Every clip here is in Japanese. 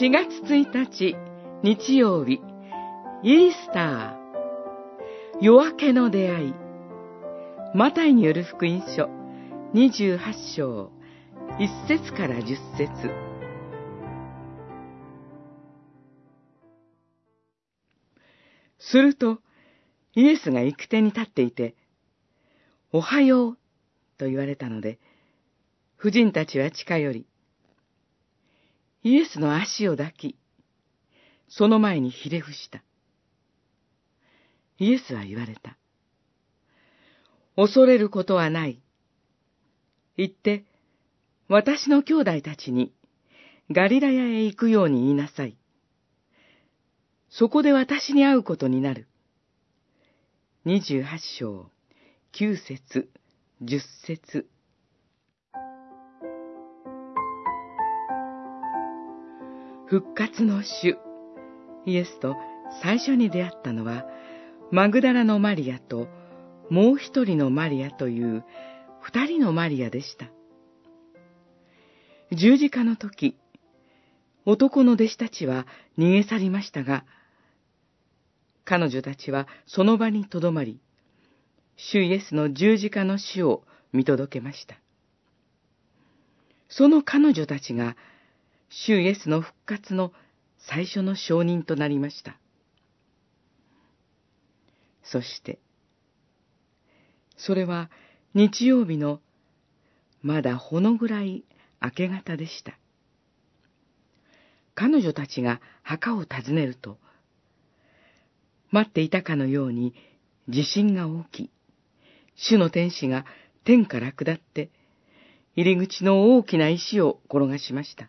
4月1日日曜日イースター。夜明けの出会い。マタイによる福音書28章1節から10節。するとイエスが行く手に立っていておはようと言われたので婦人たちは近寄りイエスの足を抱き、その前にひれ伏した。イエスは言われた。恐れることはない。言って、私の兄弟たちに、ガリラヤへ行くように言いなさい。そこで私に会うことになる。二十八章、九節、十節。復活の主、イエスと最初に出会ったのは、マグダラのマリアともう一人のマリアという二人のマリアでした。十字架の時、男の弟子たちは逃げ去りましたが、彼女たちはその場にとどまり、主イエスの十字架の死を見届けました。その彼女たちが主イエスの復活の最初の証人となりました。そして、それは日曜日のまだほのぐらい明け方でした。彼女たちが墓を訪ねると、待っていたかのように地震が起き、主の天使が天から下って、入り口の大きな石を転がしました。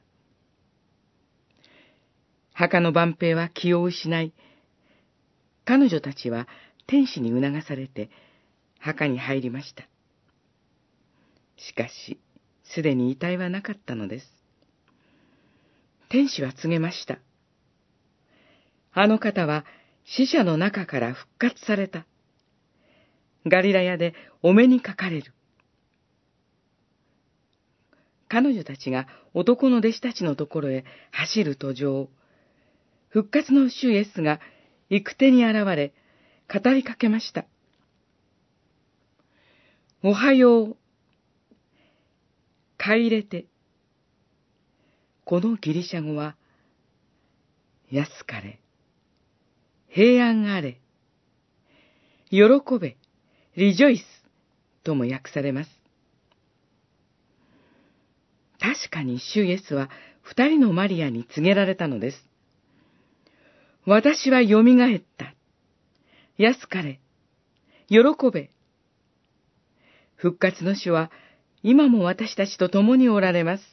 墓の万平は気を失い、彼女たちは天使に促されて墓に入りました。しかし、すでに遺体はなかったのです。天使は告げました。あの方は死者の中から復活された。ガリラヤでお目にかかれる。彼女たちが男の弟子たちのところへ走る途上、復活の主イエスが行く手に現れ、語りかけました。おはよう。帰れて。このギリシャ語は、安かれ、平安あれ、喜べ、リジョイスとも訳されます。確かに主イエスは二人のマリアに告げられたのです。私は蘇った。安かれ。喜べ。復活の主は今も私たちと共におられます。